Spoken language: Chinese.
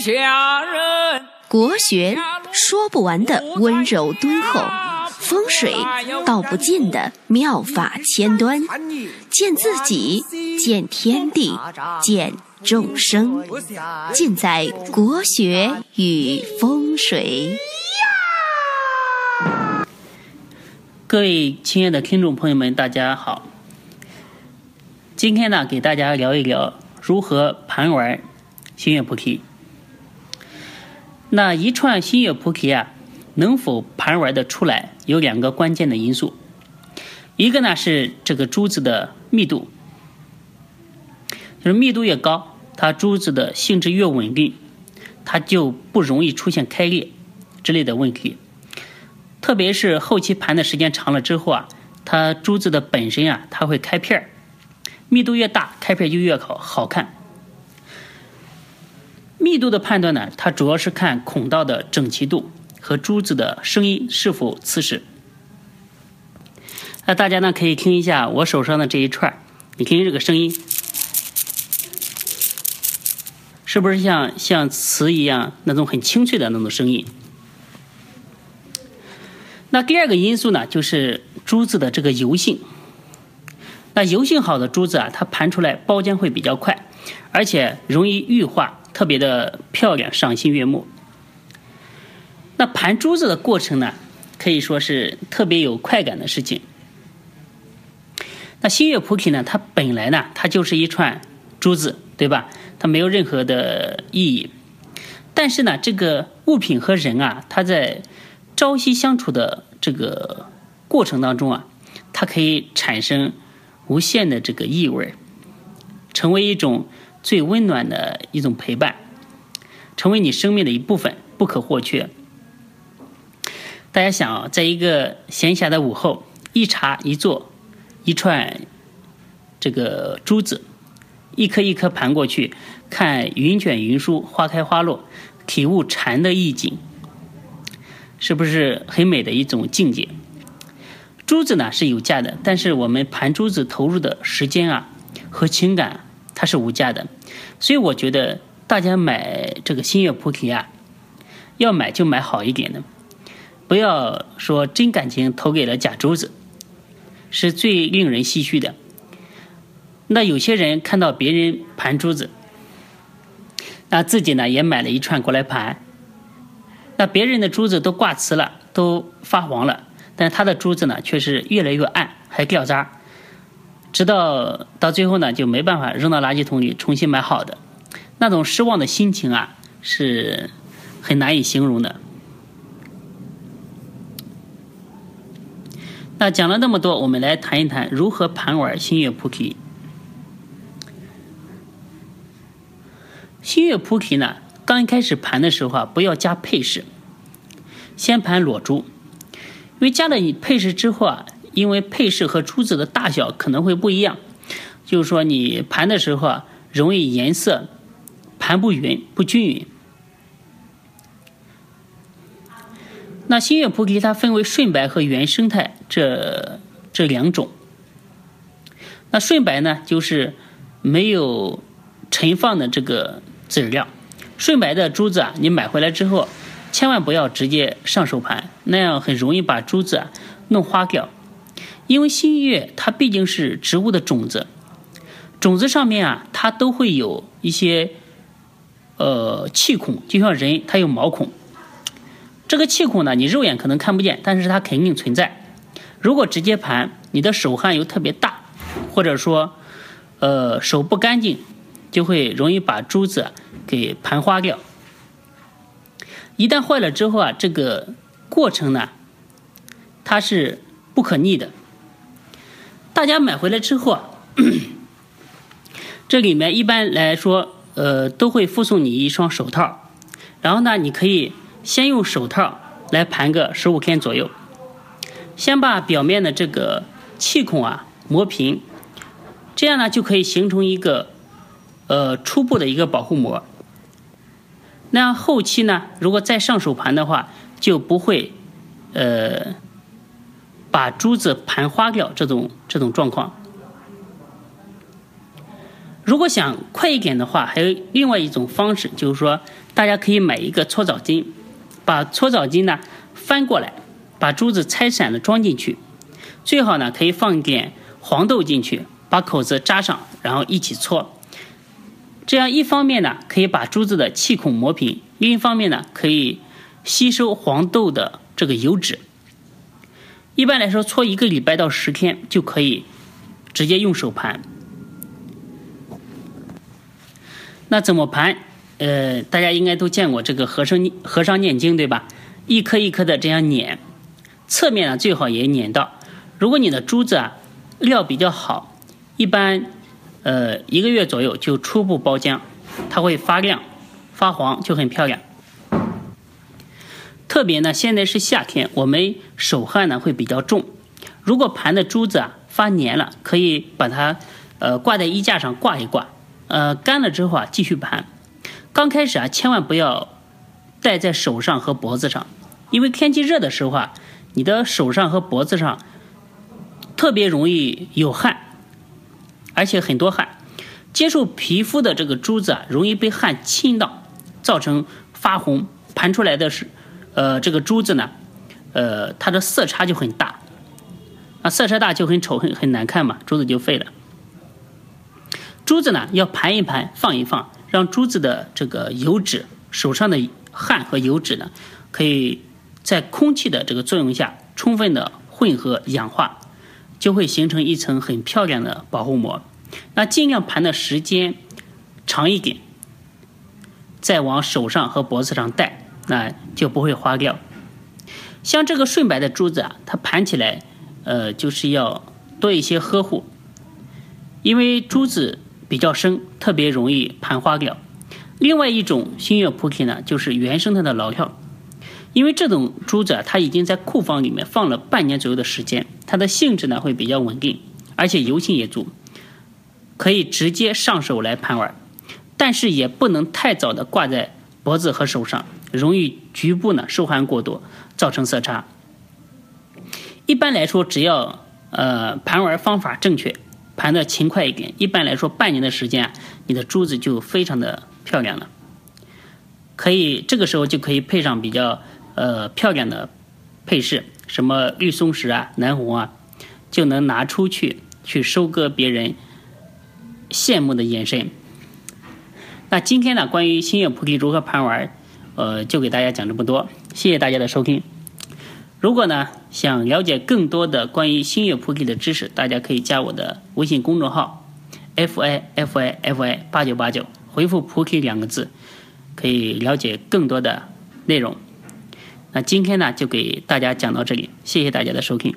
下人。国学说不完的温柔敦厚，风水道不尽的妙法千端，见自己，见天地，见众生，尽在国学与风水。各位亲爱的听众朋友们，大家好。今天呢，给大家聊一聊如何盘玩星月菩提。那一串星月菩提啊，能否盘玩的出来，有两个关键的因素。一个呢是这个珠子的密度，就是密度越高，它珠子的性质越稳定，它就不容易出现开裂之类的问题。特别是后期盘的时间长了之后啊，它珠子的本身啊，它会开片儿，密度越大，开片就越好好看。密度的判断呢，它主要是看孔道的整齐度和珠子的声音是否刺实。那大家呢可以听一下我手上的这一串，你听听这个声音，是不是像像瓷一样那种很清脆的那种声音？那第二个因素呢，就是珠子的这个油性。那油性好的珠子啊，它盘出来包浆会比较快，而且容易玉化，特别的漂亮，赏心悦目。那盘珠子的过程呢，可以说是特别有快感的事情。那星月菩提呢，它本来呢，它就是一串珠子，对吧？它没有任何的意义。但是呢，这个物品和人啊，它在朝夕相处的这个过程当中啊，它可以产生无限的这个意味，成为一种最温暖的一种陪伴，成为你生命的一部分，不可或缺。大家想啊，在一个闲暇的午后，一茶一坐，一串这个珠子，一颗一颗盘过去，看云卷云舒，花开花落，体悟禅的意境。是不是很美的一种境界？珠子呢是有价的，但是我们盘珠子投入的时间啊和情感，它是无价的。所以我觉得大家买这个星月菩提啊，要买就买好一点的，不要说真感情投给了假珠子，是最令人唏嘘的。那有些人看到别人盘珠子，那自己呢也买了一串过来盘。那别人的珠子都挂瓷了，都发黄了，但他的珠子呢，却是越来越暗，还掉渣，直到到最后呢，就没办法扔到垃圾桶里，重新买好的，那种失望的心情啊，是很难以形容的。那讲了那么多，我们来谈一谈如何盘玩星月菩提。星月菩提呢？刚一开始盘的时候啊，不要加配饰，先盘裸珠，因为加了你配饰之后啊，因为配饰和珠子的大小可能会不一样，就是说你盘的时候啊，容易颜色盘不匀、不均匀。那星月菩提它分为顺白和原生态这这两种。那顺白呢，就是没有陈放的这个籽料。顺白的珠子啊，你买回来之后，千万不要直接上手盘，那样很容易把珠子啊弄花掉。因为新月它毕竟是植物的种子，种子上面啊，它都会有一些呃气孔，就像人它有毛孔。这个气孔呢，你肉眼可能看不见，但是它肯定存在。如果直接盘，你的手汗又特别大，或者说呃手不干净。就会容易把珠子给盘花掉。一旦坏了之后啊，这个过程呢，它是不可逆的。大家买回来之后啊，这里面一般来说，呃，都会附送你一双手套。然后呢，你可以先用手套来盘个十五天左右，先把表面的这个气孔啊磨平，这样呢就可以形成一个。呃，初步的一个保护膜，那后期呢，如果再上手盘的话，就不会呃把珠子盘花掉这种这种状况。如果想快一点的话，还有另外一种方式，就是说大家可以买一个搓澡巾，把搓澡巾呢翻过来，把珠子拆散了装进去，最好呢可以放一点黄豆进去，把口子扎上，然后一起搓。这样一方面呢可以把珠子的气孔磨平，另一方面呢可以吸收黄豆的这个油脂。一般来说，搓一个礼拜到十天就可以直接用手盘。那怎么盘？呃，大家应该都见过这个和尚和尚念经对吧？一颗一颗的这样碾，侧面呢最好也碾到。如果你的珠子啊料比较好，一般呃一个月左右就初步包浆，它会发亮发黄，就很漂亮。特别呢，现在是夏天，我们手汗呢会比较重。如果盘的珠子啊发黏了，可以把它呃挂在衣架上挂一挂，呃干了之后啊继续盘。刚开始啊千万不要戴在手上和脖子上，因为天气热的时候啊，你的手上和脖子上特别容易有汗，而且很多汗，接触皮肤的这个珠子啊容易被汗浸到，造成发红，盘出来的是。呃，这个珠子呢，呃，它的色差就很大，啊，色差大就很丑，很很难看嘛，珠子就废了。珠子呢，要盘一盘，放一放，让珠子的这个油脂，手上的汗和油脂呢，可以在空气的这个作用下，充分的混合氧化，就会形成一层很漂亮的保护膜。那尽量盘的时间长一点，再往手上和脖子上戴。那就不会花掉。像这个顺白的珠子啊，它盘起来，呃，就是要多一些呵护，因为珠子比较深，特别容易盘花掉。另外一种星月菩提呢，就是原生态的老跳，因为这种珠子啊，它已经在库房里面放了半年左右的时间，它的性质呢会比较稳定，而且油性也足，可以直接上手来盘玩，但是也不能太早的挂在脖子和手上。容易局部呢受寒过多，造成色差。一般来说，只要呃盘玩方法正确，盘的勤快一点，一般来说半年的时间，你的珠子就非常的漂亮了。可以这个时候就可以配上比较呃漂亮的配饰，什么绿松石啊、南红啊，就能拿出去去收割别人羡慕的眼神。那今天呢，关于星月菩提如何盘玩？呃，就给大家讲这么多，谢谢大家的收听。如果呢想了解更多的关于星月菩提的知识，大家可以加我的微信公众号 f i f i f i 八九八九，回复“菩提”两个字，可以了解更多的内容。那今天呢就给大家讲到这里，谢谢大家的收听。